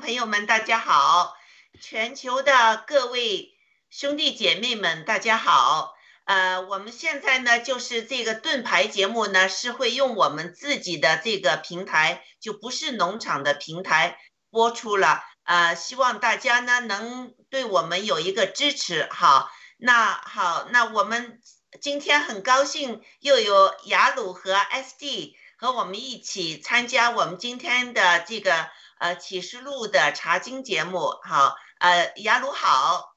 朋友们大家好。全球的各位兄弟姐妹们大家好。呃我们现在呢就是这个盾牌节目呢是会用我们自己的这个平台就不是农场的平台播出了。呃希望大家呢能对我们有一个支持好那好那我们今天很高兴又有雅鲁和 sd 和我们一起参加我们今天的这个呃，启示录的查经节目好，呃，雅鲁好，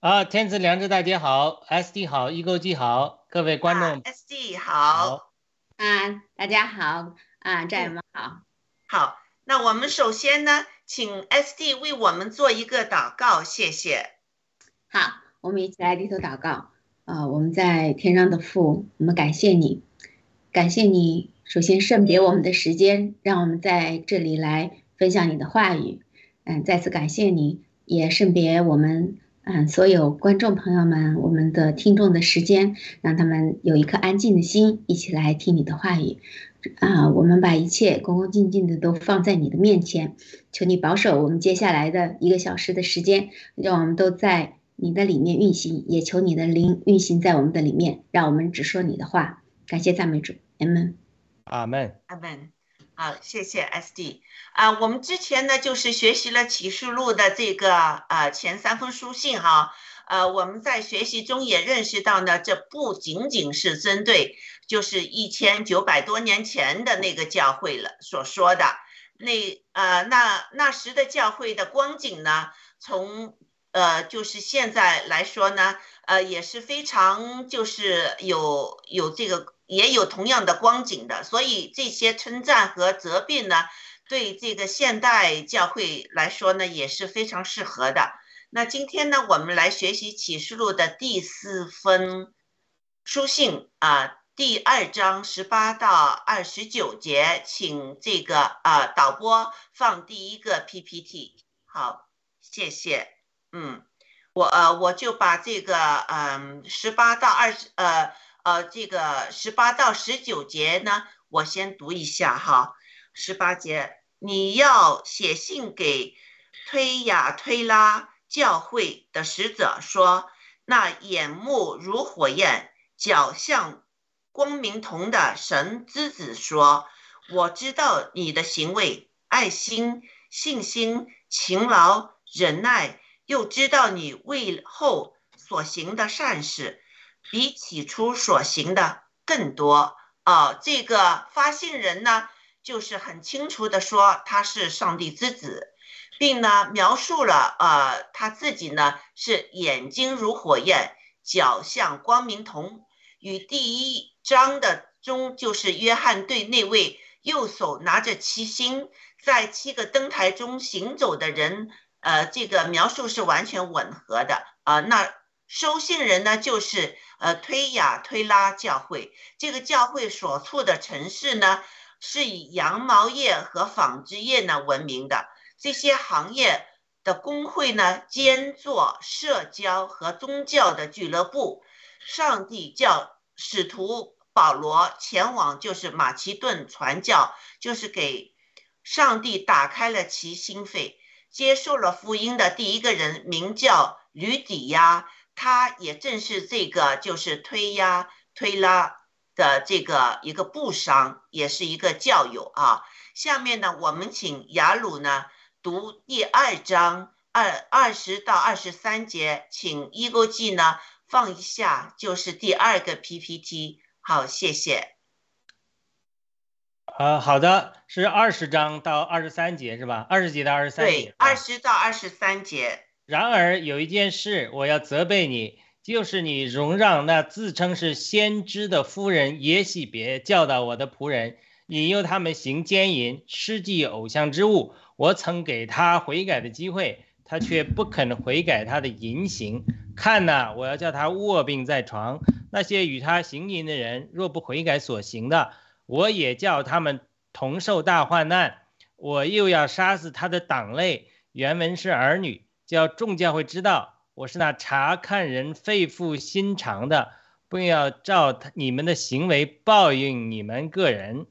啊，天赐良知，大家好，SD 好，易购记好，各位观众，SD 好，啊，大家好，啊，战友们好，好，那我们首先呢，请 SD 为我们做一个祷告，谢谢。好，我们一起来低头祷告，啊，我们在天上的父，我们感谢你，感谢你，首先圣别我们的时间，让我们在这里来。分享你的话语。嗯，再次感谢你，也圣别我们嗯所有观众朋友们，我们的听众的时间，让他们有一颗安静的心，一起来听你的话语。啊，我们把一切恭恭敬敬的都放在你的面前，求你保守我们接下来的一个小时的时间，让我们都在你的里面运行，也求你的灵运行在我们的里面，让我们只说你的话。感谢赞美主，阿门。阿门，阿门。好，谢谢 SD。啊，我们之前呢就是学习了启示录的这个呃前三封书信哈。呃，我们在学习中也认识到呢，这不仅仅是针对。就是一千九百多年前的那个教会了所说的那呃那那时的教会的光景呢，从呃就是现在来说呢，呃也是非常就是有有这个也有同样的光景的，所以这些称赞和责备呢，对这个现代教会来说呢也是非常适合的。那今天呢，我们来学习启示录的第四封书信啊。第二章十八到二十九节，请这个呃导播放第一个 PPT。好，谢谢。嗯，我呃我就把这个嗯十八到二十呃呃这个十八到十九节呢，我先读一下哈。十八节，你要写信给推雅推拉教会的使者说，那眼目如火焰，脚像。光明同的神之子说：“我知道你的行为、爱心、信心、勤劳、忍耐，又知道你为后所行的善事，比起初所行的更多。”啊，这个发信人呢，就是很清楚的说他是上帝之子，并呢描述了呃他自己呢是眼睛如火焰，脚像光明铜，与第一。章的中就是约翰对那位右手拿着七星在七个灯台中行走的人，呃，这个描述是完全吻合的啊。那收信人呢，就是呃推雅推拉教会，这个教会所处的城市呢，是以羊毛业和纺织业呢闻名的。这些行业的工会呢，兼做社交和宗教的俱乐部。上帝叫使徒。保罗前往就是马其顿传教，就是给上帝打开了其心扉，接受了福音的第一个人名叫吕底亚，他也正是这个就是推压推拉的这个一个布商，也是一个教友啊。下面呢，我们请雅鲁呢读第二章二二十到二十三节，请一勾记呢放一下，就是第二个 PPT。好，谢谢。呃，好的，是二十章到二十三节是吧？二十节到二十三节。对，二十到二十三节。然而有一件事我要责备你，就是你容让那自称是先知的夫人耶喜别教导我的仆人，引诱他们行奸淫，施祭偶像之物。我曾给他悔改的机会，他却不肯悔改他的淫行。看呐，我要叫他卧病在床。那些与他行淫的人，若不悔改所行的，我也叫他们同受大患难。我又要杀死他的党类，原文是儿女，叫众教会知道，我是那查看人肺腑心肠的，不要照你们的行为报应你们个人。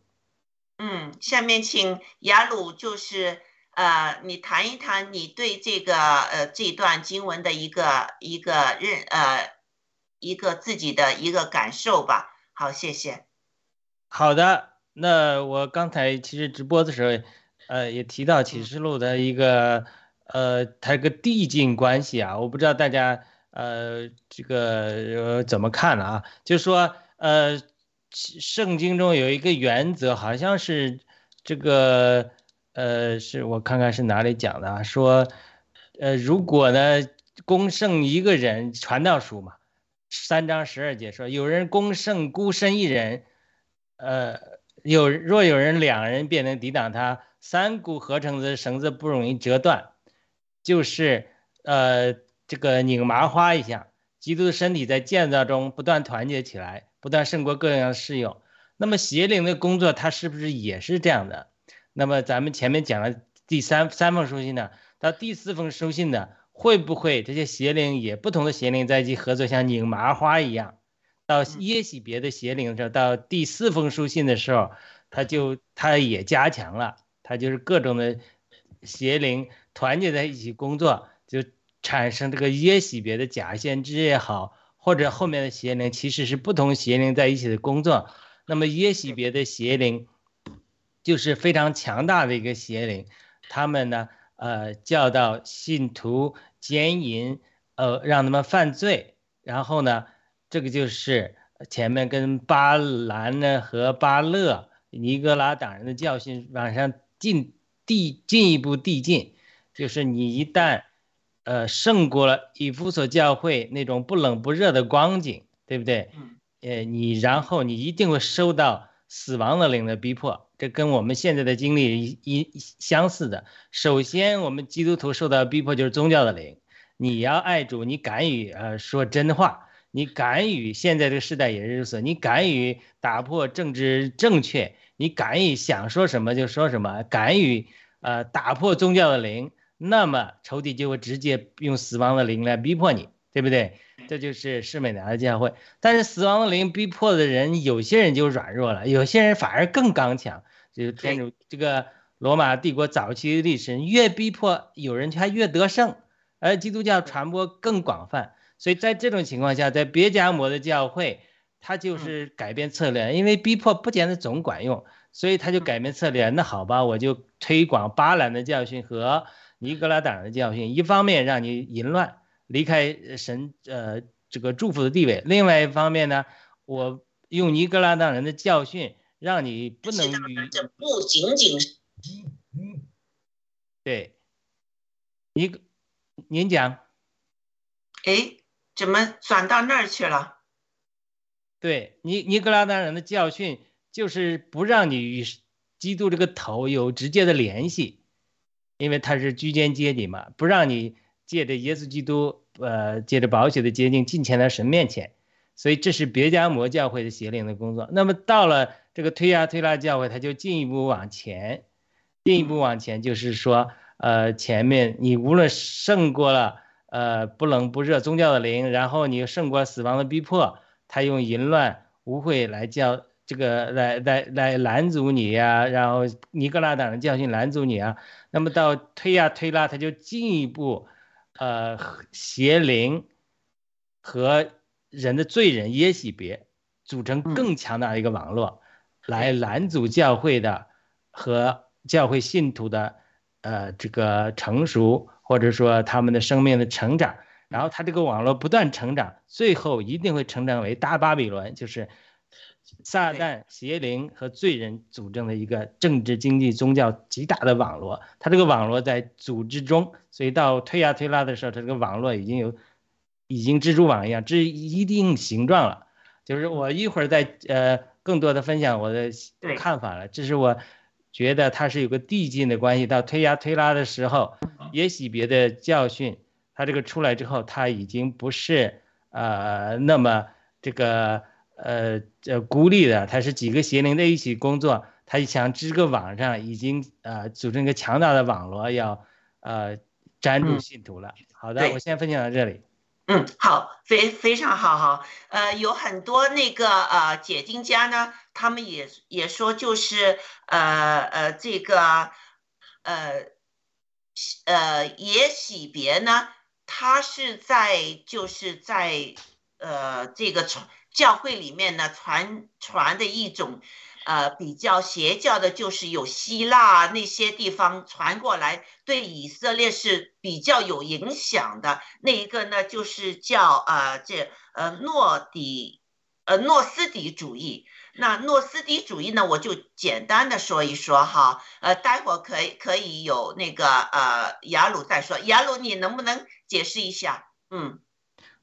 嗯，下面请雅鲁，就是呃，你谈一谈你对这个呃这段经文的一个一个认呃。一个自己的一个感受吧。好，谢谢。好的，那我刚才其实直播的时候，呃，也提到启示录的一个，呃，它个递进关系啊。我不知道大家呃这个呃怎么看了啊？就说，呃，圣经中有一个原则，好像是这个，呃，是我看看是哪里讲的啊？说，呃，如果呢，公圣一个人传道书嘛。三章十二节说，有人攻胜孤身一人，呃，有若有人两人便能抵挡他，三股合成的绳子不容易折断，就是呃这个拧麻花一样。基督的身体在建造中不断团结起来，不断胜过各样的试用。那么邪灵的工作，它是不是也是这样的？那么咱们前面讲了第三三封书信呢，到第四封书信呢，会不会这些邪灵也不同的邪灵在一起合作，像拧麻花一样？到耶喜别的邪灵的时候，到第四封书信的时候，他就他也加强了，他就是各种的邪灵团结在一起工作，就产生这个耶喜别的假先知也好，或者后面的邪灵其实是不同邪灵在一起的工作。那么耶喜别的邪灵就是非常强大的一个邪灵，他们呢，呃，教导信徒奸淫，呃，让他们犯罪，然后呢，这个就是前面跟巴兰呢和巴勒尼格拉党人的教训往上进递进一步递进，就是你一旦呃胜过了以弗所教会那种不冷不热的光景，对不对？呃，你然后你一定会收到死亡的灵的逼迫，这跟我们现在的经历一一相似的。首先，我们基督徒受到逼迫就是宗教的灵，你要爱主，你敢于呃说真话，你敢于现在这个时代也是如此，你敢于打破政治正确，你敢于想说什么就说什么，敢于呃打破宗教的灵，那么仇敌就会直接用死亡的灵来逼迫你，对不对？这就是施美拿的教会，但是死亡的灵逼迫的人，有些人就软弱了，有些人反而更刚强。就是天主这个罗马帝国早期的历史，越逼迫有人他越得胜，而基督教传播更广泛。所以在这种情况下，在别加摩的教会，他就是改变策略，因为逼迫不见得总管用，所以他就改变策略。那好吧，我就推广巴兰的教训和尼格拉党的教训，一方面让你淫乱。离开神呃这个祝福的地位，另外一方面呢，我用尼格拉党人的教训，让你不能与这不仅仅是对，您您讲，哎，怎么转到那儿去了？对，尼尼格拉当人的教训就是不让你与基督这个头有直接的联系，因为他是居间阶级嘛，不让你。借着耶稣基督，呃，借着宝血的洁净，进前到神面前，所以这是别家摩教会的邪灵的工作。那么到了这个推亚推拉教会，他就进一步往前，进一步往前，就是说，呃，前面你无论胜过了，呃，不冷不热宗教的灵，然后你胜过死亡的逼迫，他用淫乱污秽来教这个来来来拦阻你呀，然后尼格拉党的教训拦阻你啊。那么到推呀推拉，他就进一步。呃，邪灵和人的罪人耶洗别组成更强大的一个网络，来拦阻教会的和教会信徒的呃这个成熟，或者说他们的生命的成长。然后他这个网络不断成长，最后一定会成长为大巴比伦，就是。撒旦、邪灵和罪人组成的一个政治、经济、宗教极大的网络，他这个网络在组织中，所以到推呀推拉的时候，他这个网络已经有，已经蜘蛛网一样，这一定形状了。就是我一会儿再呃更多的分享我的看法了。这是我觉得它是有个递进的关系。到推压推拉的时候，也许别的教训，它这个出来之后，它已经不是呃那么这个。呃，这孤立的，它是几个邪灵在一起工作，他想织个网上，已经呃组成一个强大的网络，要呃粘住信徒了。好的，我先分享到这里。嗯，好，非非常好哈。呃，有很多那个呃解经家呢，他们也也说，就是呃呃这个呃呃也喜别呢，他是在就是在呃这个传。教会里面呢传传的一种，呃，比较邪教的，就是有希腊那些地方传过来，对以色列是比较有影响的。那一个呢，就是叫呃这呃诺底，呃诺斯底主义。那诺斯底主义呢，我就简单的说一说哈，呃，待会儿可以可以有那个呃雅鲁再说。雅鲁，你能不能解释一下？嗯，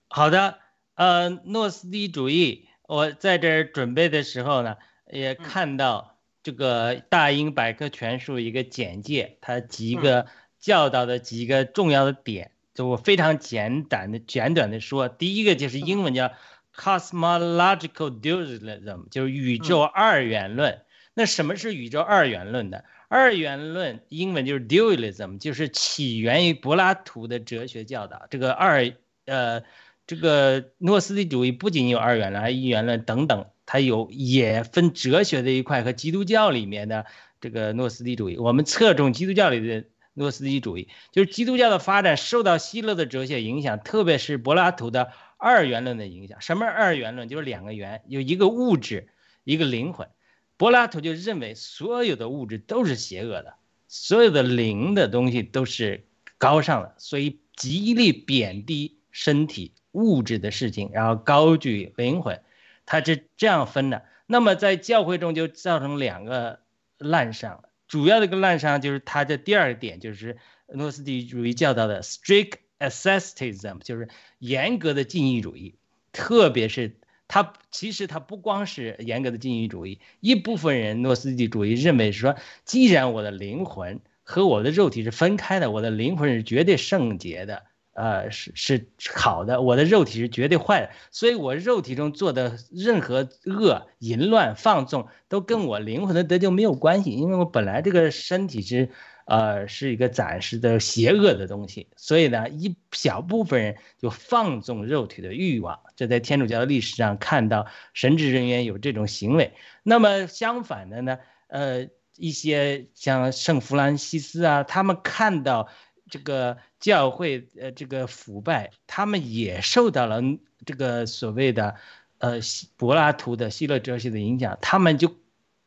好的。呃，诺斯底主义，我在这儿准备的时候呢，也嗯看到这个《大英百科全书》一个简介，它嗯几个教导的几个重要的点，就我非常简短的简短的说，第一个就是英文叫 cosmological dualism，就是宇宙二元论。那什么是宇宙二元论呢？二元论英文就是 dualism，就是起源于柏拉图的哲学教导。这个二呃，这个诺斯底主义不仅有二元论，还有一元论等等，它有也分哲学的一块和基督教里面的这个诺斯底主义。我们侧重基督教里的诺斯底主义，就是基督教的发展受到希腊的哲学影响，特别是柏拉图的二元论的影响。什么二元论？就是两个元，有一个物质，一个灵魂。柏拉图就认为所有的物质都是邪恶的，所有的灵的东西都是高尚的，所以极力贬低身体物质的事情，然后高举灵魂，他是这样分的。那么在教会中就造成两个滥觞，主要的一个滥觞就是他的第二点，就是诺斯底主义教导的 strict asceticism，就是严格的禁欲主义，特别是。他其实他不光是严格的禁欲主义，一部分人诺斯底主义认为说，既然我的灵魂和我的肉体是分开的，我的灵魂是绝对圣洁的，呃，是是好的，我的肉体是绝对坏的，所以我肉体中做的任何恶、淫乱、放纵，都跟我灵魂的得救没有关系，因为我本来这个身体是。呃，是一个暂时的邪恶的东西，所以呢，一小部分人就放纵肉体的欲望，这在天主教的历史上看到神职人员有这种行为。那么相反的呢，呃，一些像圣弗兰西斯啊，他们看到这个教会呃这个腐败，他们也受到了这个所谓的呃柏拉图的希腊哲学的影响，他们就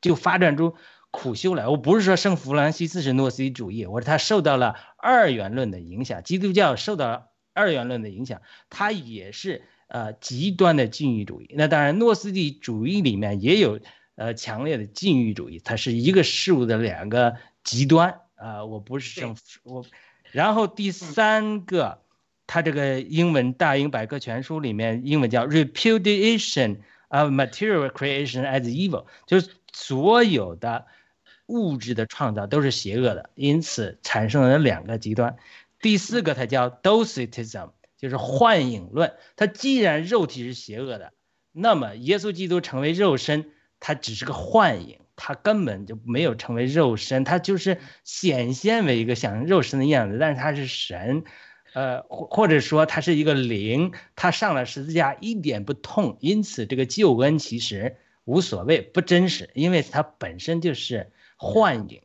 就发展出。苦修来，我不是说圣弗兰西斯是诺斯底主义，我说他受到了二元论的影响，基督教受到了二元论的影响，他也是呃极端的禁欲主义。那当然，诺斯底主义里面也有呃强烈的禁欲主义，它是一个事物的两个极端啊、呃。我不是圣我，然后第三个，它这个英文大英百科全书里面英文叫 repudiation of material creation as evil，就是所有的。物质的创造都是邪恶的，因此产生了两个极端。第四个它叫 docetism，就是幻影论。它既然肉体是邪恶的，那么耶稣基督成为肉身，它只是个幻影，它根本就没有成为肉身，他就是显现为一个像肉身的样子，但是他是神，呃，或或者说他是一个灵，他上了十字架一点不痛，因此这个救恩其实无所谓，不真实，因为它本身就是。幻影，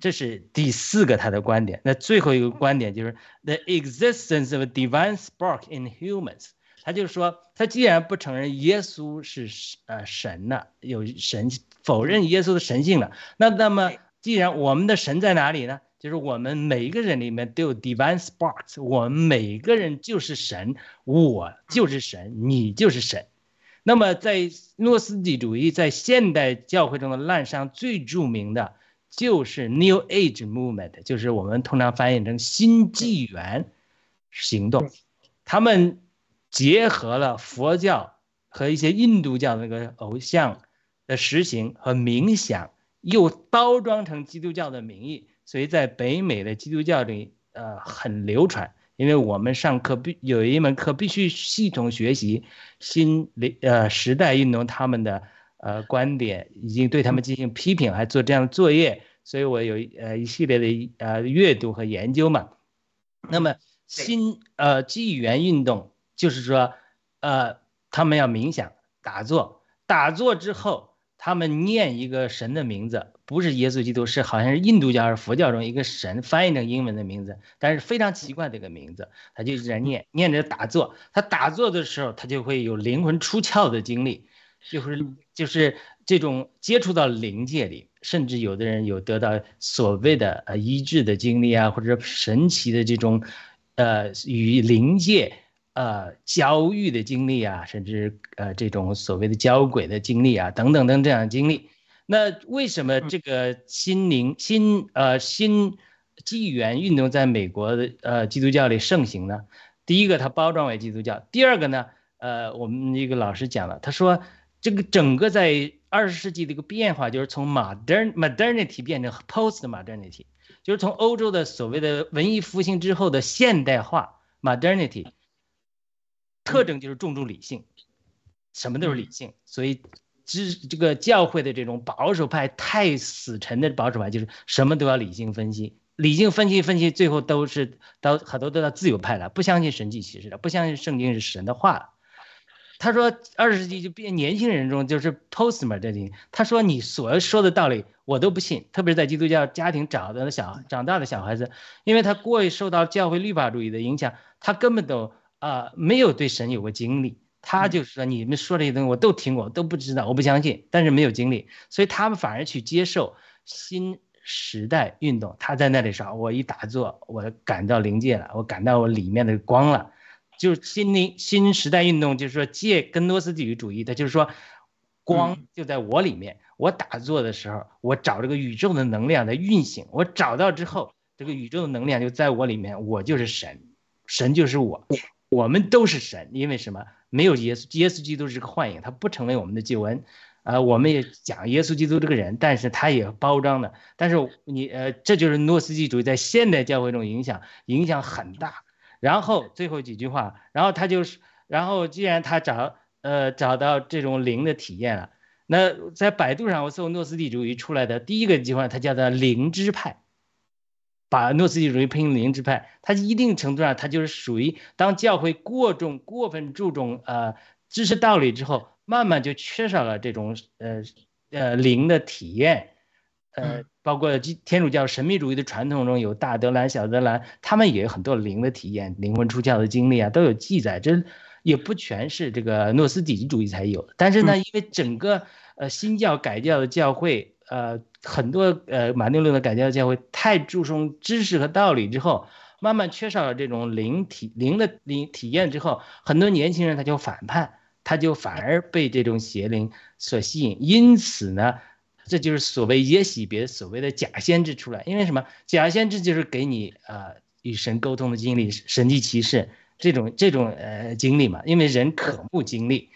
这是第四个他的观点。那最后一个观点就是 the existence of a divine spark in humans。他就说，他既然不承认耶稣是呃神呢，有神否认耶稣的神性了，那那么既然我们的神在哪里呢？就是我们每一个人里面都有 divine sparks，我们每一个人就是神，我就是神，你就是神。那么，在诺斯底主义在现代教会中的滥觞，最著名的就是 New Age Movement，就是我们通常翻译成新纪元行动。他们结合了佛教和一些印度教那个偶像的实行和冥想，又包装成基督教的名义，所以在北美的基督教里，呃，很流传。因为我们上课必有一门课必须系统学习新呃时代运动他们的呃观点，已经对他们进行批评，还做这样的作业，所以我有呃一系列的呃阅读和研究嘛。那么新呃纪元运动就是说呃他们要冥想打坐，打坐之后他们念一个神的名字。不是耶稣基督，是好像是印度教还是佛教中一个神翻译成英文的名字，但是非常奇怪的一个名字，他就在念念着打坐。他打坐的时候，他就会有灵魂出窍的经历，就是就是这种接触到灵界里，甚至有的人有得到所谓的呃医治的经历啊，或者神奇的这种呃与灵界呃交遇的经历啊，甚至呃这种所谓的交轨的经历啊，等等等这样的经历。那为什么这个心灵新呃新纪元运动在美国的呃基督教里盛行呢？第一个，它包装为基督教；第二个呢，呃，我们一个老师讲了，他说这个整个在二十世纪的一个变化，就是从 modern modernity 变成 post modernity，就是从欧洲的所谓的文艺复兴之后的现代化 modernity，特征就是重重理性，什么都是理性，所以知这个教会的这种保守派太死沉的保守派，就是什么都要理性分析。理性分析分析，最后都是到很多都到自由派了，不相信神迹奇事了，不相信圣经是神的话了。他说，二十世纪就变年轻人中就是 postmodern。他说你所说的道理我都不信，特别是在基督教家庭长大的小长大的小孩子，因为他过于受到教会律法主义的影响，他根本都啊没有对神有过经历。他就是说你们说这些东西我都听过，都不知道，我不相信，但是没有经历，所以他们反而去接受新。时代运动，他在那里说：“我一打坐，我感到灵界了，我感到我里面的光了。”就是心灵新时代运动，就是说借根多斯底主义，他就是说，光就在我里面。我打坐的时候，我找这个宇宙的能量的运行。我找到之后，这个宇宙的能量就在我里面，我就是神，神就是我，我们都是神。因为什么？没有耶稣，耶稣基督是个幻影，他不成为我们的救恩。呃，我们也讲耶稣基督这个人，但是他也包装的。但是你呃，这就是诺斯基主义在现代教会中影响影响很大。然后最后几句话，然后他就是，然后既然他找呃找到这种灵的体验了，那在百度上我搜诺斯底主义出来的第一个计划，他叫做灵知派，把诺斯底主义拼成灵知派，它一定程度上它就是属于当教会过重过分注重呃知识道理之后。慢慢就缺少了这种呃呃灵的体验，呃，包括天主教神秘主义的传统中有大德兰、小德兰，他们也有很多灵的体验、灵魂出窍的经历啊，都有记载。这也不全是这个诺斯底主义才有。但是呢，因为整个呃新教改教的教会，呃很多呃马丁路的改教教会太注重知识和道理之后，慢慢缺少了这种灵体灵的灵体验之后，很多年轻人他就反叛。他就反而被这种邪灵所吸引，因此呢，这就是所谓耶洗别所谓的假先知出来。因为什么？假先知就是给你呃与神沟通的经历，神迹奇事这种这种呃经历嘛。因为人渴慕经历，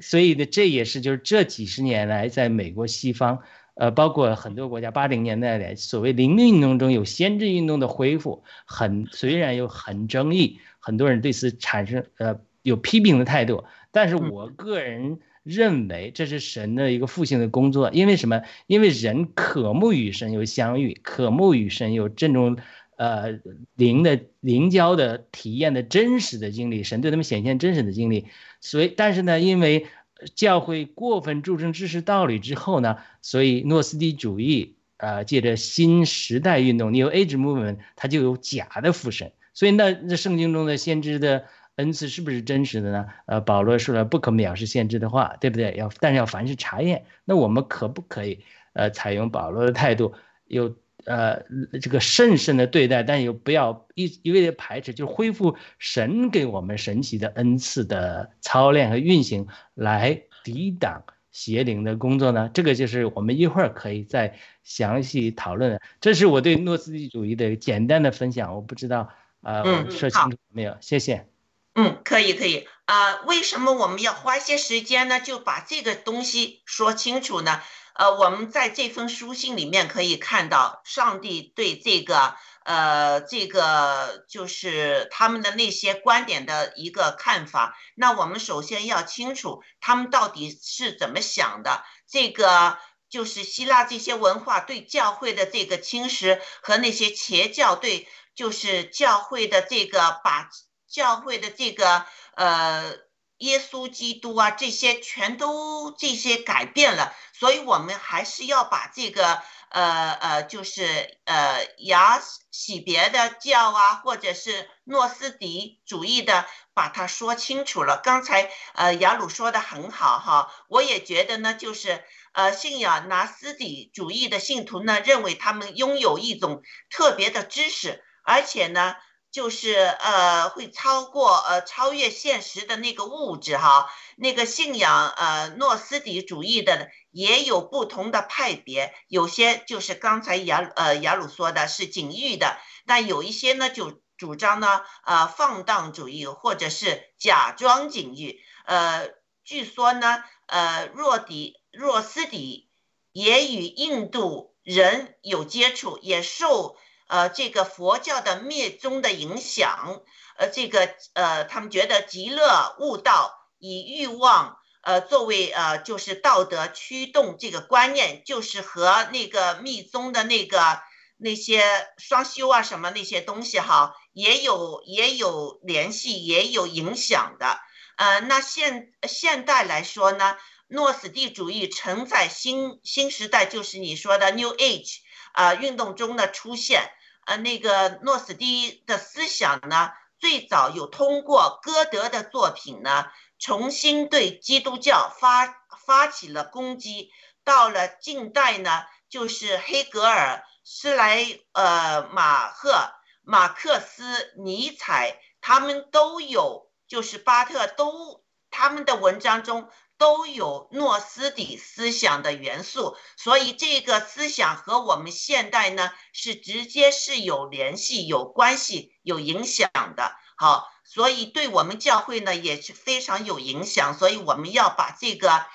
所以呢，这也是就是这几十年来在美国西方，呃，包括很多国家八零年代的所谓灵运动中有先知运动的恢复，很虽然有很争议，很多人对此产生呃有批评的态度。但是我个人认为这是神的一个复兴的工作，因为什么？因为人渴慕与神有相遇，渴慕与神有这种呃灵的灵交的体验的真实的经历，神对他们显现真实的经历。所以，但是呢，因为教会过分注重知识道理之后呢，所以诺斯底主义啊，借着新时代运动 （New Age Movement），它就有假的父神。所以，那那圣经中的先知的。恩赐是不是真实的呢？呃，保罗说了不可藐视先知的话，对不对？要但是要凡事查验。那我们可不可以呃采用保罗的态度，有呃这个慎慎的对待，但又不要一一味的排斥，就恢复神给我们神奇的恩赐的操练和运行，来抵挡邪灵的工作呢？这个就是我们一会儿可以再详细讨论。这是我对诺斯底主义的简单的分享，我不知道呃说清楚没有？谢谢。嗯，可以可以啊。为什么我们要花些时间呢？就把这个东西说清楚呢？呃，我们在这封书信里面可以看到，上帝对这个呃这个就是他们的那些观点的一个看法。那我们首先要清楚他们到底是怎么想的。这个就是希腊这些文化对教会的这个侵蚀和那些邪教对就是教会的这个把。教会的这个呃，耶稣基督啊，这些全都这些改变了，所以我们还是要把这个呃呃，就是呃雅洗别的教啊，或者是诺斯底主义的，把它说清楚了。刚才呃雅鲁说的很好哈，我也觉得呢，就是呃信仰拿斯底主义的信徒呢，认为他们拥有一种特别的知识，而且呢。就是呃，会超过呃，超越现实的那个物质哈。那个信仰呃，诺斯底主义的也有不同的派别，有些就是刚才雅呃雅鲁说的是景域的，但有一些呢就主张呢，呃，放荡主义或者是假装禁欲。呃，据说呢，呃，若底若斯底也与印度人有接触，也受呃这个佛教的灭宗的影响。呃，这个呃，他们觉得极乐悟道以欲望呃作为呃就是道德驱动这个观念，就是和那个密宗的那个。那些双修啊，什么那些东西哈，也有也有联系，也有影响的。呃，那现现代来说呢，诺斯底主义承载新新时代，就是你说的 New Age 啊运动中的出现。呃，那个诺斯蒂的思想呢，最早有通过歌德的作品呢，重新对基督教发发起了攻击。到了近代呢，就是黑格尔。斯莱呃马赫、马克思、尼采，他们都有，就是巴特都他们的文章中都有诺斯底思想的元素，所以这个思想和我们现代呢是直接是有联系、有关系、有影响的。好，所以对我们教会呢也是非常有影响，所以我们要把这个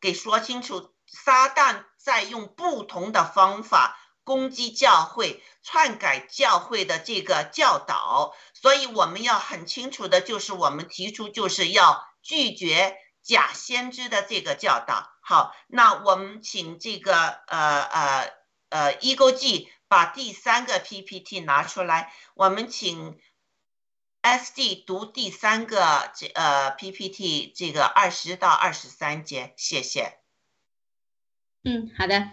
给说清楚。撒旦在用不同的方法。攻击教会、篡改教会的这个教导，所以我们要很清楚的，就是我们提出就是要拒绝假先知的这个教导。好，那我们请这个呃呃呃一勾记把第三个 PPT 拿出来，我们请 SD 读第三个这呃 PPT 这个二十到二十三节，谢谢。嗯，好的。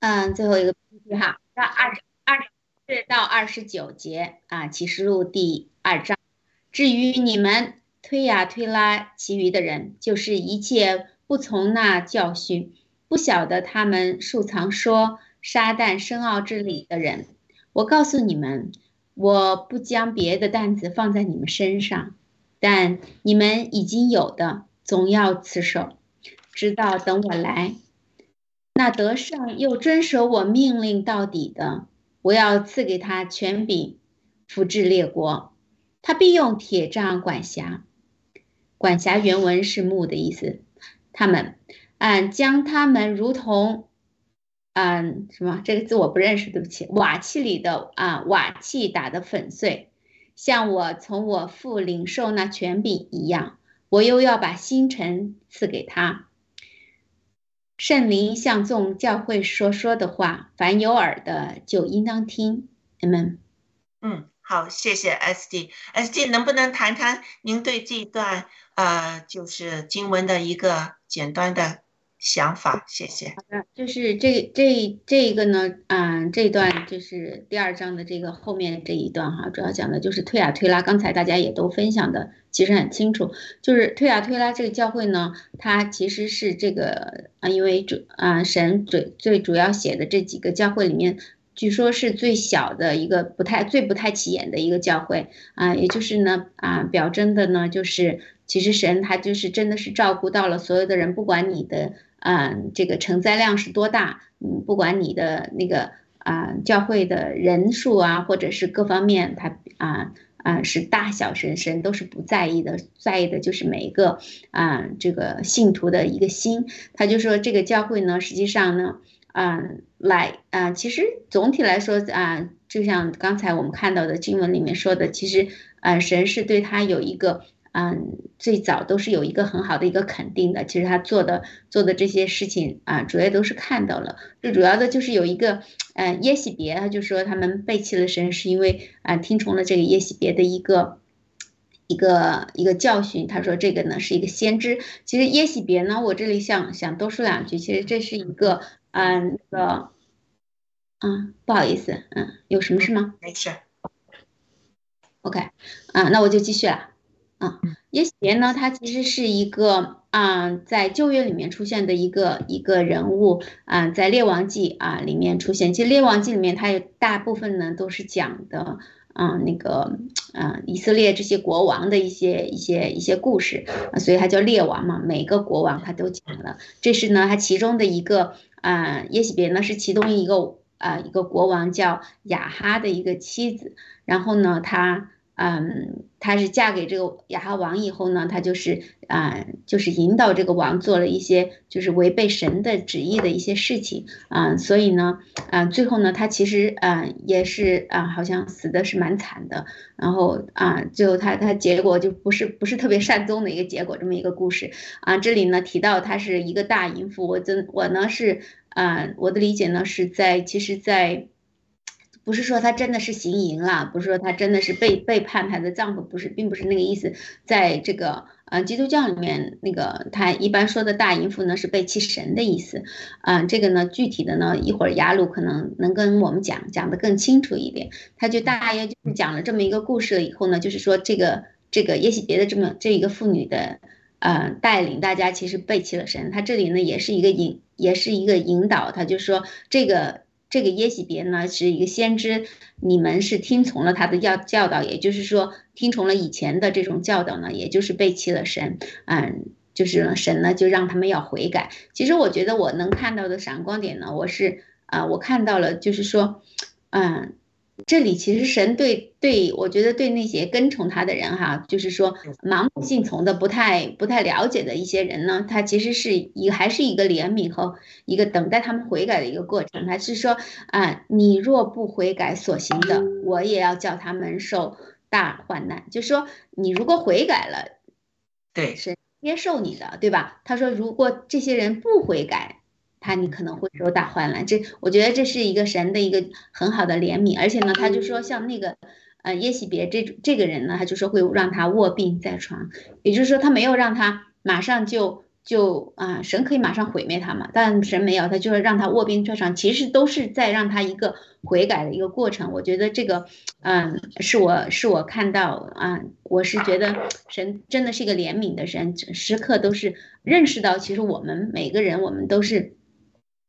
嗯，最后一个 PPT 哈，到二十二四到二十九节啊，启示录第二章。至于你们推呀推拉其余的人，就是一切不从那教训、不晓得他们贮藏说撒旦深奥之理的人，我告诉你们，我不将别的担子放在你们身上，但你们已经有的，总要持守，直到等我来。那得胜又遵守我命令到底的，我要赐给他权柄，扶制列国。他必用铁杖管辖。管辖原文是木的意思。他们，嗯，将他们如同，嗯，什么？这个字我不认识，对不起。瓦器里的啊，瓦器打得粉碎，像我从我父领受那权柄一样。我又要把星辰赐给他。圣灵向众教会说说的话，凡有耳的就应当听。Amen。嗯，好，谢谢 S D。S D 能不能谈谈您对这段呃，就是经文的一个简单的？想法，谢谢。好的，就是这这这一个呢，嗯，这一段就是第二章的这个后面这一段哈，主要讲的就是推啊推拉。刚才大家也都分享的其实很清楚，就是推啊推拉这个教会呢，它其实是这个啊，因为主啊神最最主要写的这几个教会里面，据说是最小的一个，不太最不太起眼的一个教会啊，也就是呢啊表征的呢，就是其实神他就是真的是照顾到了所有的人，不管你的。嗯，这个承载量是多大？嗯，不管你的那个啊，教会的人数啊，或者是各方面，他啊啊是大小神神都是不在意的，在意的就是每一个啊这个信徒的一个心。他就说这个教会呢，实际上呢，嗯，来啊，其实总体来说啊，就像刚才我们看到的经文里面说的，其实啊，神是对他有一个。嗯，最早都是有一个很好的一个肯定的，其实他做的做的这些事情啊，主要都是看到了。最主要的就是有一个，嗯，耶喜别，他就说他们背弃了神，是因为啊听从了这个耶喜别的一个一个一个教训。他说这个呢是一个先知。其实耶喜别呢，我这里想想多说两句。其实这是一个，嗯，那个，嗯，不好意思，嗯，有什么事吗？没事。OK，啊，那我就继续了。啊，耶喜别呢？他其实是一个啊，在旧约里面出现的一个一个人物啊，在列王记啊里面出现。其实列王记里面，它有大部分呢都是讲的啊那个啊以色列这些国王的一些一些一些故事啊，所以它叫列王嘛。每个国王他都讲了。这是呢，他其中的一个啊，耶喜别呢是其中一个啊一个国王叫雅哈的一个妻子，然后呢，他。嗯，她是嫁给这个亚哈王以后呢，她就是啊，就是引导这个王做了一些就是违背神的旨意的一些事情啊，所以呢，啊，最后呢，她其实啊也是啊，好像死的是蛮惨的，然后啊，最后她她结果就不是不是特别善终的一个结果，这么一个故事啊，这里呢提到她是一个大淫妇，我真我呢是啊，我的理解呢是在其实，在。不是说他真的是行淫了，不是说他真的是背背叛他的丈夫，不是，并不是那个意思。在这个呃基督教里面，那个他一般说的大淫妇呢是背弃神的意思，啊，这个呢具体的呢一会儿雅鲁可能能跟我们讲讲的更清楚一点。他就大约就是讲了这么一个故事了以后呢，就是说这个这个耶喜别的这么这一个妇女的呃带领大家其实背弃了神，他这里呢也是一个引也是一个引导，他就说这个。这个耶喜别呢是一个先知，你们是听从了他的教教导，也就是说听从了以前的这种教导呢，也就是背弃了神，嗯，就是神呢就让他们要悔改。其实我觉得我能看到的闪光点呢，我是啊，我看到了，就是说，嗯。这里其实神对对我觉得对那些跟从他的人哈，就是说盲目信从的、不太不太了解的一些人呢，他其实是一还是一个怜悯和一个等待他们悔改的一个过程。他是说啊，你若不悔改所行的，我也要叫他们受大患难。就说你如果悔改了，对，是接受你的，对吧？他说如果这些人不悔改。他你可能会受大患难，这我觉得这是一个神的一个很好的怜悯，而且呢，他就说像那个，呃，耶喜别这这个人呢，他就说会让他卧病在床，也就是说他没有让他马上就就啊，神可以马上毁灭他嘛，但神没有，他就是让他卧病在床，其实都是在让他一个悔改的一个过程。我觉得这个，嗯，是我是我看到啊，我是觉得神真的是一个怜悯的神，时刻都是认识到，其实我们每个人我们都是。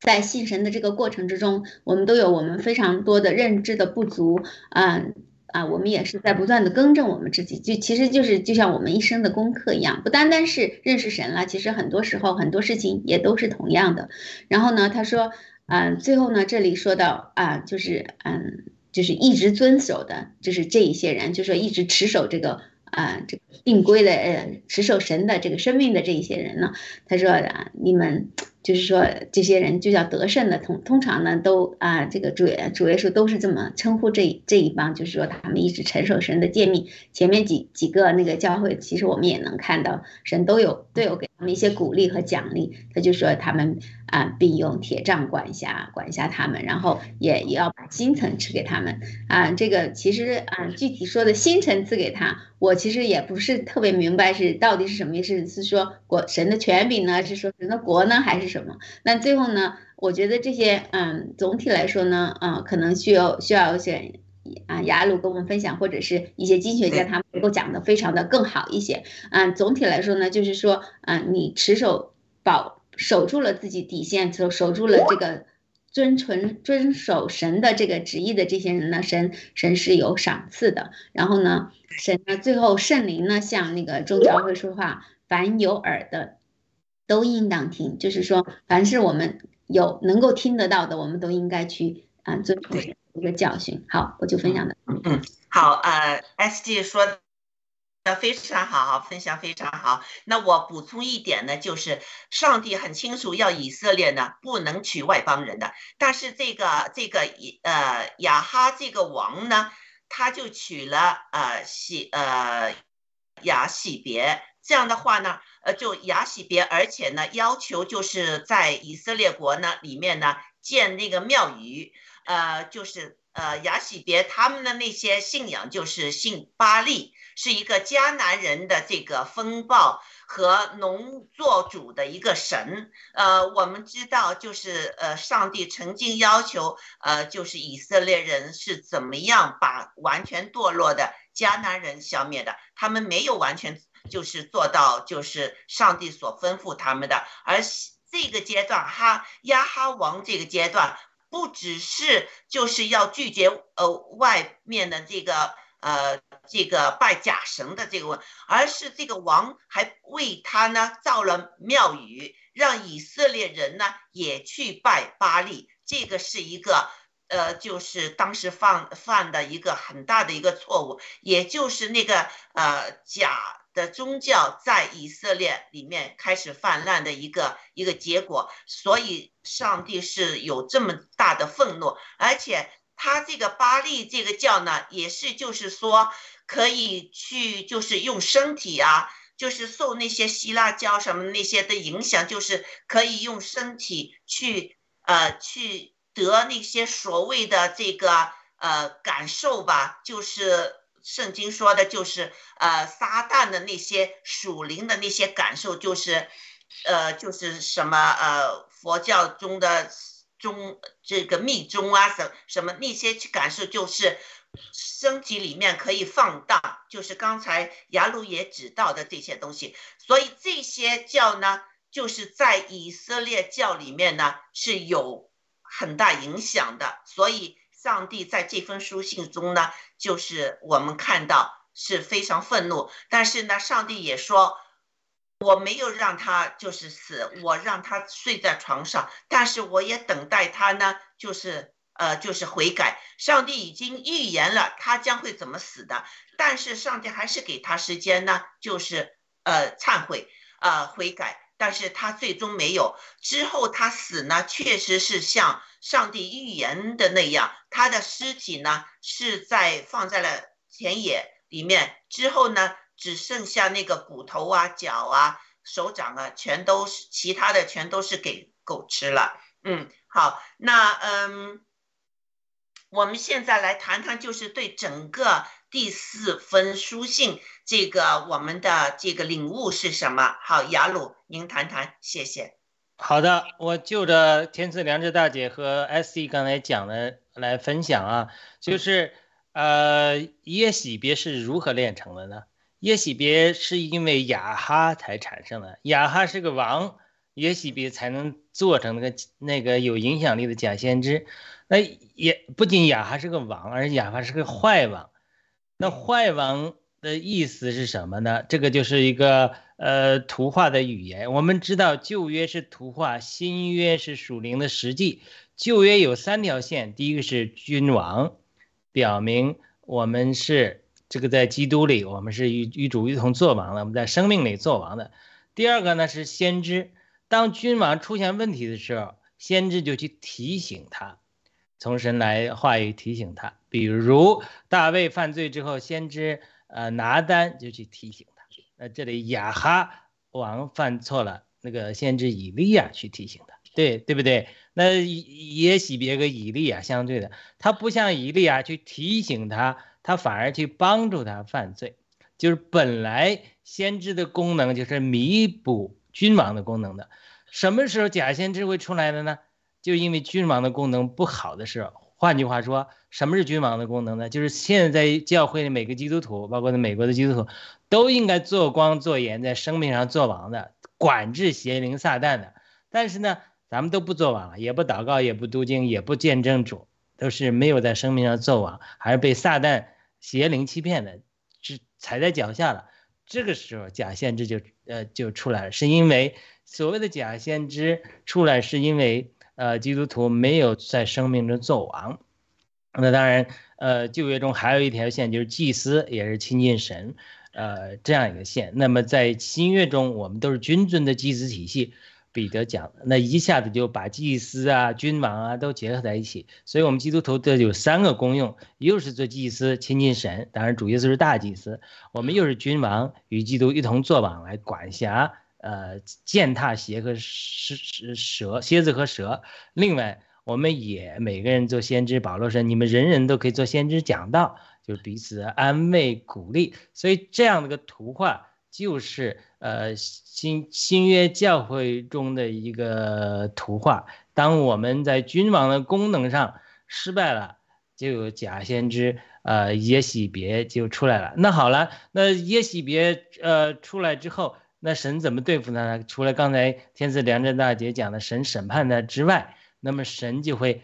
在信神的这个过程之中，我们都有我们非常多的认知的不足，啊啊，我们也是在不断的更正我们自己，就其实就是就像我们一生的功课一样，不单单是认识神了，其实很多时候很多事情也都是同样的。然后呢，他说，嗯，最后呢，这里说到啊，就是嗯，就是一直遵守的，就是这一些人，就说一直持守这个啊这个定规的，呃，持守神的这个生命的这一些人呢，他说啊，你们。就是说，这些人就叫得胜的，通通常呢都啊，这个主主耶稣都是这么称呼这这一帮，就是说他们一直承受神的诫命。前面几几个那个教会，其实我们也能看到，神都有都有给他们一些鼓励和奖励。他就说他们啊，并用铁杖管辖管辖他们，然后也也要把星辰赐给他们啊。这个其实啊，具体说的星辰赐给他，我其实也不是特别明白是到底是什么意思，是说国神的权柄呢，是说神的国呢，还是？什么？那最后呢？我觉得这些，嗯，总体来说呢，啊，可能需要需要选啊，雅鲁跟我们分享，或者是一些经学家他们能够讲的非常的更好一些。啊，总体来说呢，就是说，啊，你持守保守住了自己底线，守守住了这个遵纯遵守神的这个旨意的这些人呢，神神是有赏赐的。然后呢，神呢，最后圣灵呢，向那个众教会说话，凡有耳的。都应当听，就是说，凡是我们有能够听得到的，我们都应该去啊遵守一个教训。好，我就分享的。嗯，好，呃，S G 说的非常好，分享非常好。那我补充一点呢，就是上帝很清楚要以色列呢不能娶外邦人的，但是这个这个呃亚哈这个王呢，他就娶了呃喜呃雅喜别，这样的话呢。呃，就雅喜别，而且呢，要求就是在以色列国呢里面呢建那个庙宇，呃，就是呃雅喜别他们的那些信仰就是信巴利，是一个迦南人的这个风暴和农作主的一个神。呃，我们知道就是呃上帝曾经要求呃就是以色列人是怎么样把完全堕落的迦南人消灭的，他们没有完全。就是做到，就是上帝所吩咐他们的。而这个阶段，哈亚哈王这个阶段，不只是就是要拒绝呃外面的这个呃这个拜假神的这个问，而是这个王还为他呢造了庙宇，让以色列人呢也去拜巴利。这个是一个呃，就是当时犯犯的一个很大的一个错误，也就是那个呃假的宗教在以色列里面开始泛滥的一个一个结果，所以上帝是有这么大的愤怒，而且他这个巴利这个教呢，也是就是说可以去就是用身体啊，就是受那些希腊教什么那些的影响，就是可以用身体去呃去。得那些所谓的这个呃感受吧，就是圣经说的，就是呃撒旦的那些属灵的那些感受，就是呃就是什么呃佛教中的中这个密宗啊什什么那些感受，就是身体里面可以放大，就是刚才雅鲁也指到的这些东西，所以这些教呢，就是在以色列教里面呢是有。很大影响的，所以上帝在这封书信中呢，就是我们看到是非常愤怒。但是呢，上帝也说，我没有让他就是死，我让他睡在床上，但是我也等待他呢，就是呃，就是悔改。上帝已经预言了他将会怎么死的，但是上帝还是给他时间呢，就是呃忏悔，呃悔改。但是他最终没有，之后他死呢，确实是像上帝预言的那样，他的尸体呢是在放在了田野里面，之后呢只剩下那个骨头啊、脚啊、手掌啊，全都是其他的全都是给狗吃了。嗯，好，那嗯，我们现在来谈谈，就是对整个。第四封书信，这个我们的这个领悟是什么？好，雅鲁，您谈谈，谢谢。好的，我就着天赐良知大姐和 S C 刚才讲的来分享啊，就是呃，耶喜别是如何炼成的呢？耶喜别是因为雅哈才产生的，雅哈是个王，耶喜别才能做成那个那个有影响力的假先知。那也不仅雅哈是个王，而且雅哈是个坏王。那坏王的意思是什么呢？这个就是一个呃图画的语言。我们知道旧约是图画，新约是属灵的实际。旧约有三条线，第一个是君王，表明我们是这个在基督里，我们是与与主一同作王的，我们在生命里作王的。第二个呢是先知，当君王出现问题的时候，先知就去提醒他。从神来话语提醒他，比如大卫犯罪之后，先知呃拿单就去提醒他。那这里亚哈王犯错了，那个先知以利亚去提醒他，对对不对？那也许别个以利亚相对的，他不像以利亚去提醒他，他反而去帮助他犯罪。就是本来先知的功能就是弥补君王的功能的，什么时候假先知会出来的呢？就因为君王的功能不好的时候，换句话说，什么是君王的功能呢？就是现在教会的每个基督徒，包括在美国的基督徒，都应该做光做盐，在生命上做王的，管制邪灵撒旦的。但是呢，咱们都不做王了，也不祷告，也不读经，也不见证主，都是没有在生命上做王，还是被撒旦邪灵欺骗的，是踩在脚下了。这个时候，假先知就呃就出来了，是因为所谓的假先知出来，是因为。呃，基督徒没有在生命中做王，那当然，呃，旧约中还有一条线，就是祭司也是亲近神，呃，这样一个线。那么在新约中，我们都是君尊的祭司体系。彼得讲，那一下子就把祭司啊、君王啊都结合在一起。所以，我们基督徒的有三个功用：又是做祭司亲近神，当然主耶稣是大祭司；我们又是君王，与基督一同作王来管辖。呃，践踏蝎和蛇蛇蝎子和蛇。另外，我们也每个人做先知。保罗说：“你们人人都可以做先知，讲道，就是彼此安慰鼓励。”所以，这样的一个图画就是呃新新约教会中的一个图画。当我们在君王的功能上失败了，就有假先知呃耶喜别就出来了。那好了，那耶喜别呃出来之后。那神怎么对付他呢？除了刚才天赐良知大姐讲的神审判他之外，那么神就会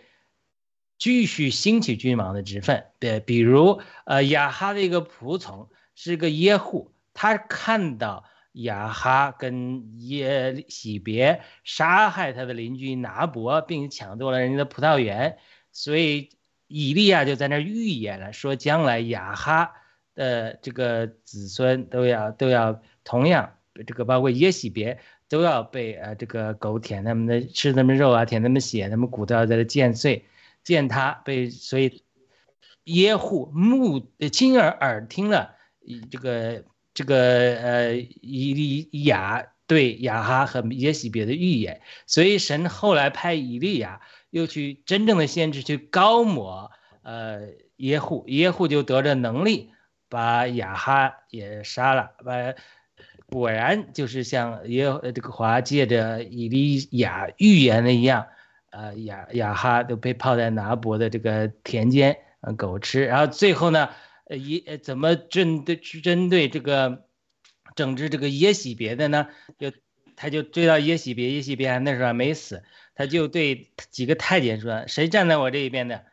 继续兴起君王的职分。对，比如呃亚哈的一个仆从是个耶户，他看到亚哈跟耶喜别杀害他的邻居拿伯，并抢夺了人家的葡萄园，所以以利亚就在那预言了，说将来亚哈的这个子孙都要都要同样，这个包括耶喜别都要被呃这个狗舔他们的吃他们肉啊，舔他们血，他们骨头要在这见碎，见他被所以耶户目亲耳耳听了这个这个呃以利亚对亚哈和耶喜别的预言，所以神后来派以利亚。又去真正的先知去高抹，呃耶户，耶户就得着能力，把亚哈也杀了，把果然就是像耶这个华借着以利亚预言的一样，呃亚亚哈都被泡在拿伯的这个田间，呃狗吃，然后最后呢，呃耶怎么针对去针对这个整治这个耶喜别的呢？就他就追到耶喜别，耶喜别那时候还没死。他就对几个太监说：“谁站在我这一边的？”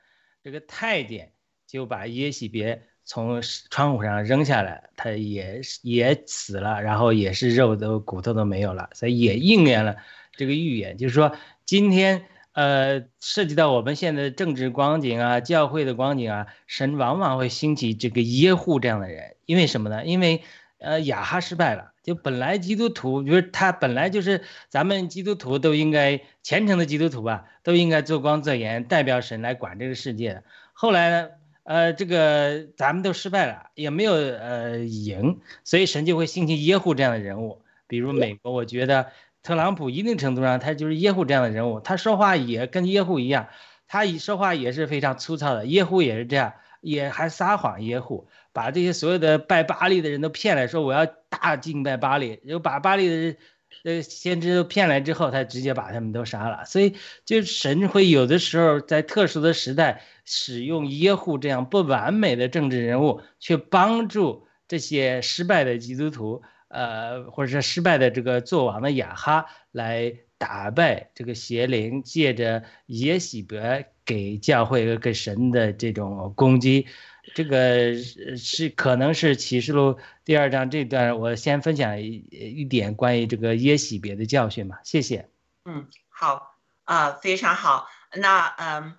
这个太监就把耶喜别从窗户上扔下来，他也也死了，然后也是肉都骨头都没有了，所以也应验了这个预言，就是说今天呃涉及到我们现在的政治光景啊、教会的光景啊，神往往会兴起这个耶户这样的人，因为什么呢？因为呃亚哈失败了。就本来基督徒，就是他本来就是咱们基督徒都应该虔诚的基督徒吧，都应该做光做盐，代表神来管这个世界。后来呢，呃，这个咱们都失败了，也没有呃赢，所以神就会兴起耶户这样的人物。比如美国，我觉得特朗普一定程度上他就是耶户这样的人物，他说话也跟耶户一样，他一说话也是非常粗糙的。耶户也是这样，也还撒谎。耶户。把这些所有的拜巴利的人都骗来，说我要大敬拜巴利，又把巴利的呃先知都骗来之后，他直接把他们都杀了。所以，就神会有的时候在特殊的时代使用耶户这样不完美的政治人物，去帮助这些失败的基督徒，呃，或者是失败的这个做王的亚哈来打败这个邪灵，借着耶喜伯给教会给神的这种攻击。这个是可能是启示录第二章这段，我先分享一一点关于这个耶喜别的教训吧。谢谢。嗯，好啊，非常好。那嗯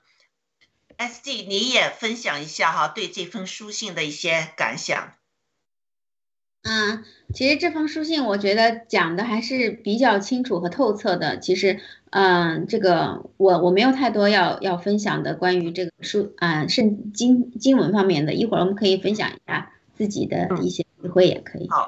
，S D 你也分享一下哈，对这封书信的一些感想。嗯，其实这封书信我觉得讲的还是比较清楚和透彻的。其实，嗯，这个我我没有太多要要分享的关于这个书啊圣经经文方面的。一会儿我们可以分享一下自己的一些体会，也可以。好，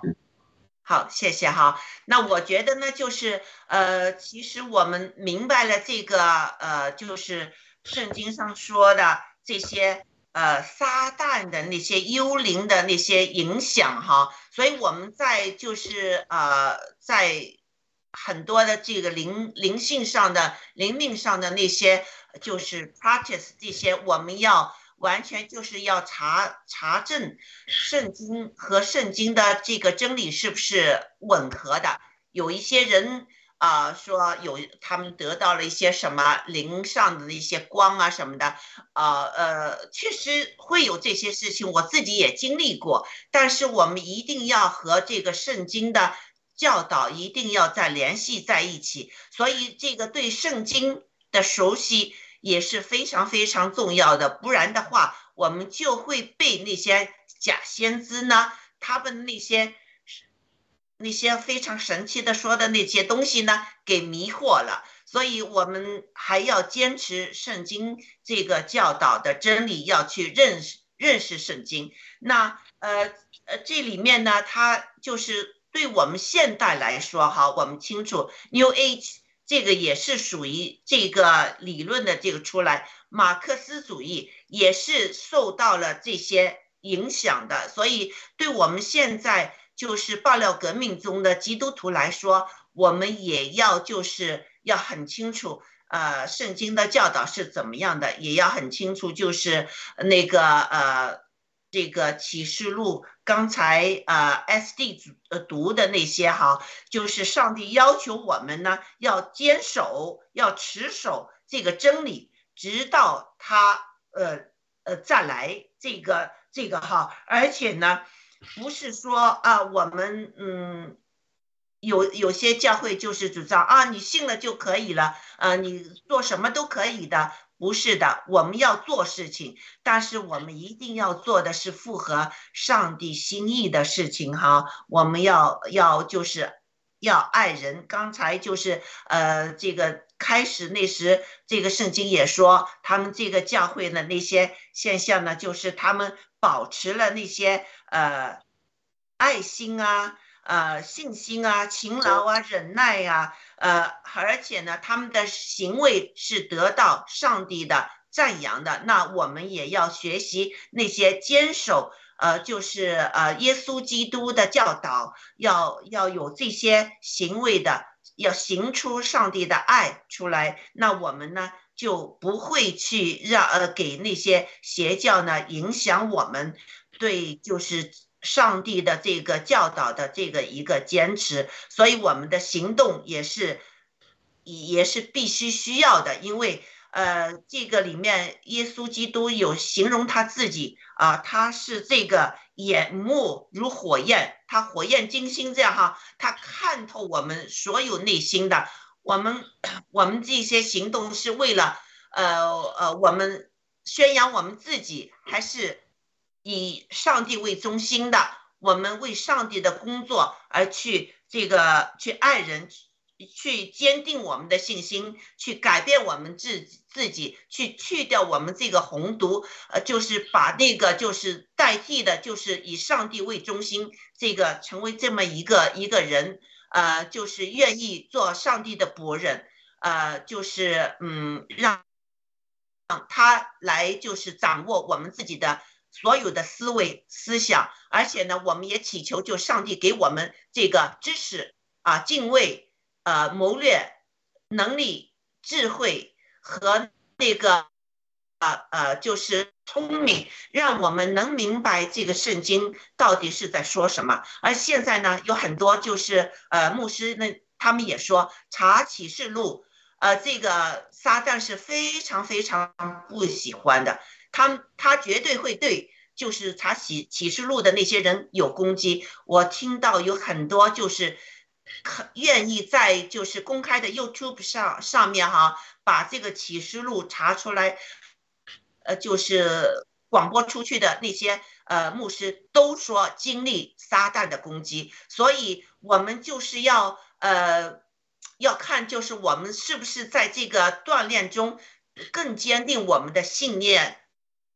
好，谢谢哈。那我觉得呢，就是呃，其实我们明白了这个呃，就是圣经上说的这些。呃，撒旦的那些幽灵的那些影响哈，所以我们在就是呃，在很多的这个灵灵性上的灵命上的那些就是 practice 这些，我们要完全就是要查查证圣经和圣经的这个真理是不是吻合的，有一些人。啊，说有他们得到了一些什么灵上的那些光啊什么的，啊呃，确实会有这些事情，我自己也经历过。但是我们一定要和这个圣经的教导一定要再联系在一起，所以这个对圣经的熟悉也是非常非常重要的。不然的话，我们就会被那些假先知呢，他们那些。那些非常神奇的说的那些东西呢，给迷惑了，所以我们还要坚持圣经这个教导的真理，要去认识认识圣经。那呃呃，这里面呢，它就是对我们现代来说，哈，我们清楚 New Age 这个也是属于这个理论的这个出来，马克思主义也是受到了这些影响的，所以对我们现在。就是爆料革命中的基督徒来说，我们也要就是要很清楚，呃，圣经的教导是怎么样的，也要很清楚，就是那个呃，这个启示录刚才呃 S D 呃读的那些哈，就是上帝要求我们呢要坚守，要持守这个真理，直到他呃呃再来这个这个哈，而且呢。不是说啊，我们嗯，有有些教会就是主张啊，你信了就可以了，呃，你做什么都可以的，不是的，我们要做事情，但是我们一定要做的是符合上帝心意的事情哈。我们要要就是要爱人。刚才就是呃，这个开始那时，这个圣经也说，他们这个教会的那些现象呢，就是他们保持了那些呃爱心啊。呃，信心啊，勤劳啊，忍耐呀，呃，而且呢，他们的行为是得到上帝的赞扬的。那我们也要学习那些坚守，呃，就是呃，耶稣基督的教导，要要有这些行为的，要行出上帝的爱出来。那我们呢，就不会去让呃给那些邪教呢影响我们，对，就是。上帝的这个教导的这个一个坚持，所以我们的行动也是，也是必须需要的。因为呃，这个里面耶稣基督有形容他自己啊，他是这个眼目如火焰，他火焰金星这样哈，他看透我们所有内心的。我们我们这些行动是为了呃呃，我们宣扬我们自己还是？以上帝为中心的，我们为上帝的工作而去这个去爱人，去坚定我们的信心，去改变我们自自己，去去掉我们这个红毒，呃，就是把那个就是代替的，就是以上帝为中心，这个成为这么一个一个人，呃，就是愿意做上帝的仆人，呃，就是嗯，让让他来就是掌握我们自己的。所有的思维思想，而且呢，我们也祈求，就上帝给我们这个知识啊、敬畏、呃、谋略能力、智慧和那个呃呃，就是聪明，让我们能明白这个圣经到底是在说什么。而现在呢，有很多就是呃，牧师那他们也说查启示录，呃，这个撒旦是非常非常不喜欢的。他他绝对会对，就是查启启示录的那些人有攻击。我听到有很多就是可愿意在就是公开的 YouTube 上上面哈，把这个启示录查出来，呃，就是广播出去的那些呃牧师都说经历撒旦的攻击，所以我们就是要呃要看就是我们是不是在这个锻炼中更坚定我们的信念。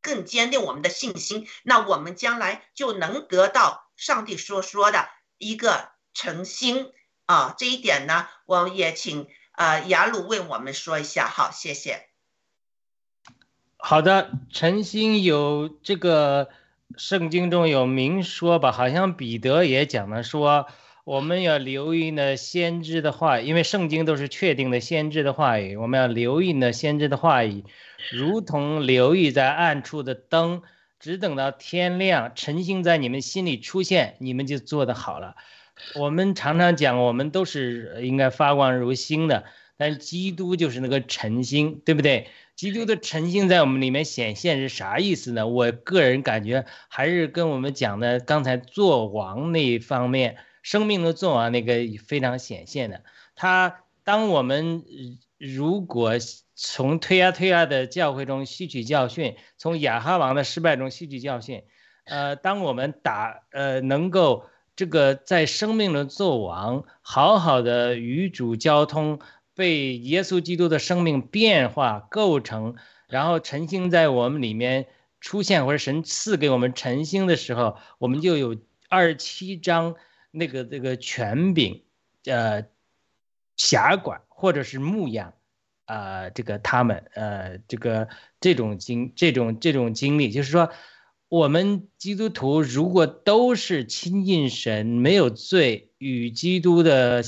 更坚定我们的信心，那我们将来就能得到上帝所说的一个诚心啊！这一点呢，我也请呃雅鲁为我们说一下。好，谢谢。好的，诚心有这个圣经中有明说吧？好像彼得也讲了说，我们要留意呢先知的话，因为圣经都是确定的先知的话语，我们要留意呢先知的话语。如同留意在暗处的灯，只等到天亮，晨星在你们心里出现，你们就做得好了。我们常常讲，我们都是应该发光如星的，但基督就是那个晨星，对不对？基督的晨星在我们里面显现是啥意思呢？我个人感觉还是跟我们讲的刚才做王那一方面，生命的做王那个非常显现的。他当我们如果。从推呀推呀的教会中吸取教训，从亚哈王的失败中吸取教训。呃，当我们打呃能够这个在生命的做王，好好的与主交通，被耶稣基督的生命变化构成，然后晨星在我们里面出现，或者神赐给我们晨星的时候，我们就有二十七章那个这个权柄，呃，辖管或者是牧养。啊，这个他们，呃，这个这种经，这种这种经历，就是说，我们基督徒如果都是亲近神，没有罪，与基督的，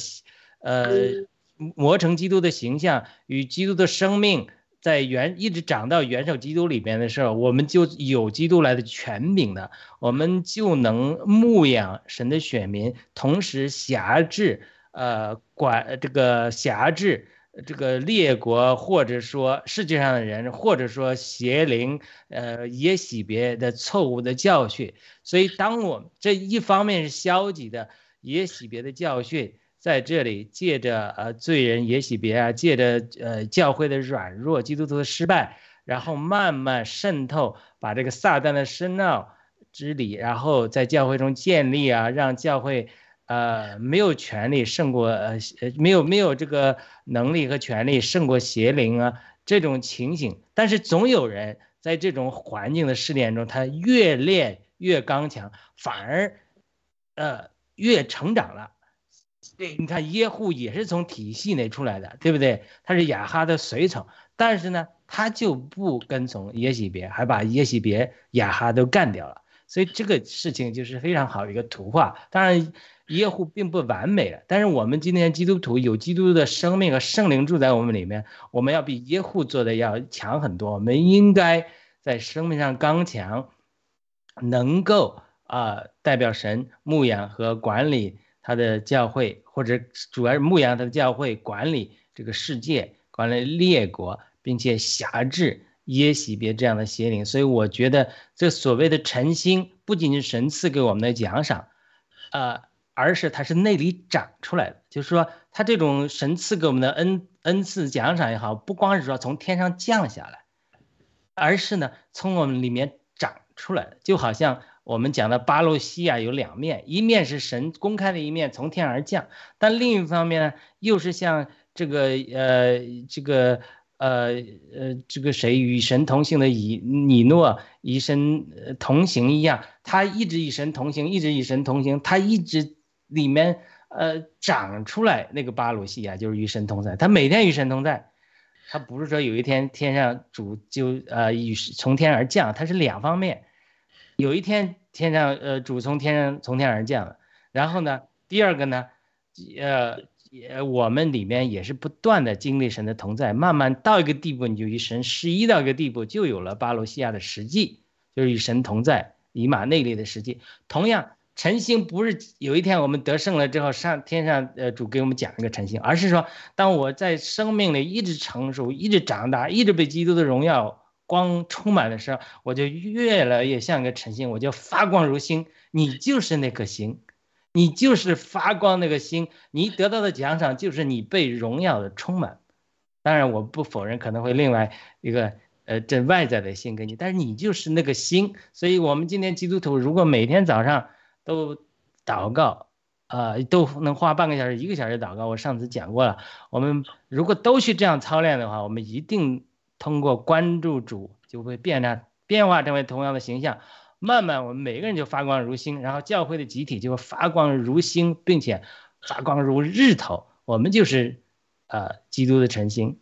呃，磨成基督的形象，与基督的生命在元一直长到元首基督里边的时候，我们就有基督来的权柄的，我们就能牧养神的选民，同时辖制，呃，管这个辖制。这个列国，或者说世界上的人，或者说邪灵，呃，也洗别的错误的教训。所以，当我这一方面是消极的，也洗别的教训，在这里借着呃罪人也许别啊，借着呃教会的软弱，基督徒的失败，然后慢慢渗透，把这个撒旦的深奥之理，然后在教会中建立啊，让教会呃没有权利胜过呃呃没有没有这个能力和权利胜过邪灵啊这种情形，但是总有人在这种环境的试炼中，他越练越刚强，反而呃越成长了。对，你看耶户也是从体系内出来的，对不对？他是亚哈的随从，但是呢，他就不跟从耶喜别，还把耶喜别、亚哈都干掉了。所以这个事情就是非常好的一个图画。当然，耶户并不完美了，但是我们今天基督徒有基督的生命和圣灵住在我们里面，我们要比耶户做的要强很多。我们应该在生命上刚强，能够啊、代表神牧养和管理。他的教会，或者主要是牧养他的教会，管理这个世界，管理列国，并且辖制耶喜别这样的邪灵。所以我觉得，这所谓的晨星，不仅是神赐给我们的奖赏，呃，而是它是内里长出来的。就是说，他这种神赐给我们的恩恩赐奖赏也好，不光是说从天上降下来，而是呢从我们里面长出来的，就好像。我们讲的巴洛西亚有两面，一面是神公开的一面从天而降，但另一方面呢，又是像这个呃这个呃呃这个谁与神同行的以尼诺与神同行一样，他一直与神同行，一直与神同行，他一直里面呃长出来那个巴鲁西亚就是与神同在，他每天与神同在，他不是说有一天天上主就呃与从天而降，他是两方面。有一天天上呃主从天上从天而降了，然后呢，第二个呢，呃呃我们里面也是不断的经历神的同在，慢慢到一个地步，你就与神十一到一个地步，就有了巴罗西亚的实际，就是与神同在以马内利的实际。同样，晨星不是有一天我们得胜了之后上天上呃主给我们讲一个晨星，而是说当我在生命里一直成熟，一直长大，一直被基督的荣耀。光充满的时候，我就越来越像个晨星，我就发光如星。你就是那颗星，你就是发光那个星。你得到的奖赏就是你被荣耀的充满。当然，我不否认可能会另外一个呃这外在的星给你，但是你就是那个星。所以，我们今天基督徒如果每天早上都祷告，啊，都能花半个小时、一个小时祷告。我上次讲过了，我们如果都去这样操练的话，我们一定。通过关注主，就会变成变化成为同样的形象，慢慢我们每个人就发光如星，然后教会的集体就会发光如星，并且发光如日头。我们就是呃基督的晨星，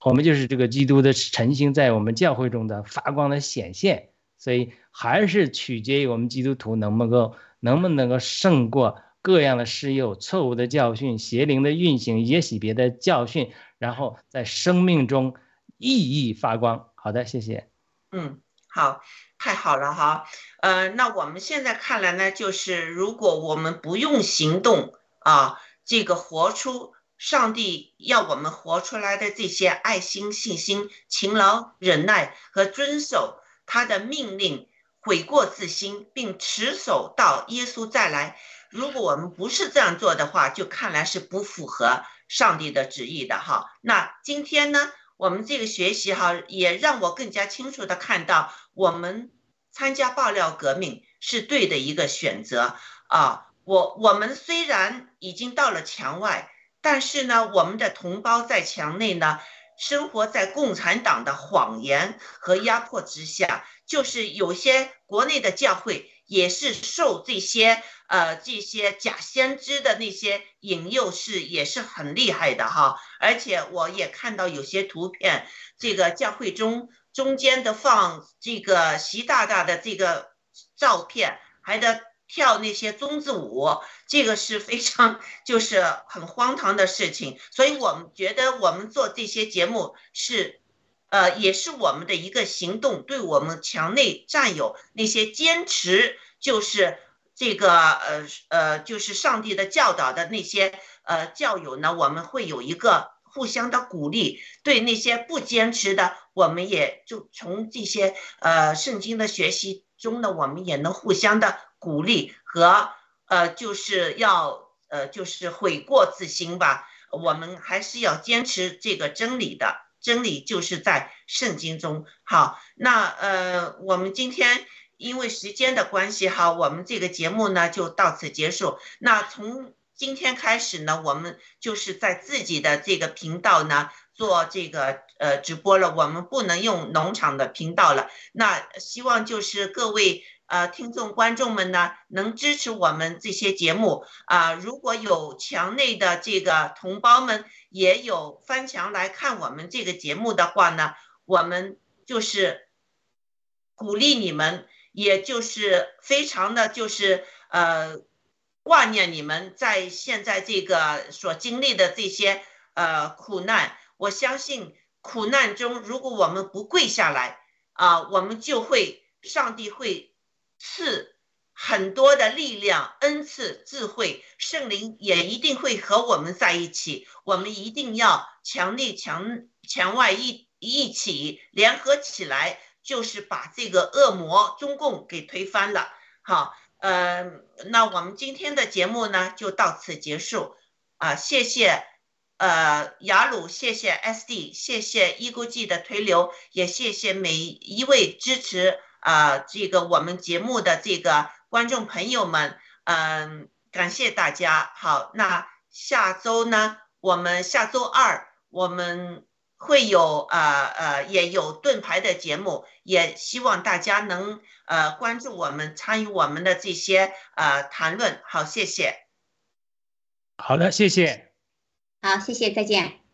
我们就是这个基督的晨星在我们教会中的发光的显现。所以还是取决于我们基督徒能不能够能不能够胜过各样的试诱、错误的教训、邪灵的运行、也许别的教训，然后在生命中。熠熠发光。好的，谢谢。嗯，好，太好了哈。呃，那我们现在看来呢，就是如果我们不用行动啊，这个活出上帝要我们活出来的这些爱心、信心、勤劳、忍耐和遵守他的命令，悔过自新，并持守到耶稣再来。如果我们不是这样做的话，就看来是不符合上帝的旨意的哈。那今天呢？我们这个学习哈，也让我更加清楚的看到，我们参加爆料革命是对的一个选择啊。我我们虽然已经到了墙外，但是呢，我们的同胞在墙内呢，生活在共产党的谎言和压迫之下，就是有些国内的教会也是受这些。呃，这些假先知的那些引诱是也是很厉害的哈，而且我也看到有些图片，这个教会中中间的放这个习大大的这个照片，还得跳那些宗字舞，这个是非常 就是很荒唐的事情。所以我们觉得我们做这些节目是，呃，也是我们的一个行动，对我们墙内战友那些坚持就是。这个呃呃，就是上帝的教导的那些呃教友呢，我们会有一个互相的鼓励；对那些不坚持的，我们也就从这些呃圣经的学习中呢，我们也能互相的鼓励和呃，就是要呃，就是悔过自新吧。我们还是要坚持这个真理的，真理就是在圣经中。好，那呃，我们今天因为时间的关系，哈，我们这个节目呢就到此结束。那从今天开始呢，我们就是在自己的这个频道呢做这个呃直播了，我们不能用农场的频道了。那希望就是各位。呃，听众观众们呢，能支持我们这些节目啊。如果有墙内的这个同胞们也有翻墙来看我们这个节目的话呢，我们就是鼓励你们，也就是非常的就是呃挂念你们在现在这个所经历的这些呃苦难。我相信苦难中，如果我们不跪下来啊，我们就会上帝会。赐很多的力量、恩赐、智慧，圣灵也一定会和我们在一起。我们一定要强力、强强外一一起联合起来，就是把这个恶魔中共给推翻了。好，呃，那我们今天的节目呢就到此结束。啊，谢谢，呃，雅鲁，谢谢 SD，谢谢一孤记的推流，也谢谢每一位支持。啊，这个我们节目的这个观众朋友们，嗯，感谢大家。好，那下周呢，我们下周二我们会有呃呃也有盾牌的节目，也希望大家能呃关注我们，参与我们的这些呃谈论。好，谢谢。好的，谢谢。好，谢谢，再见。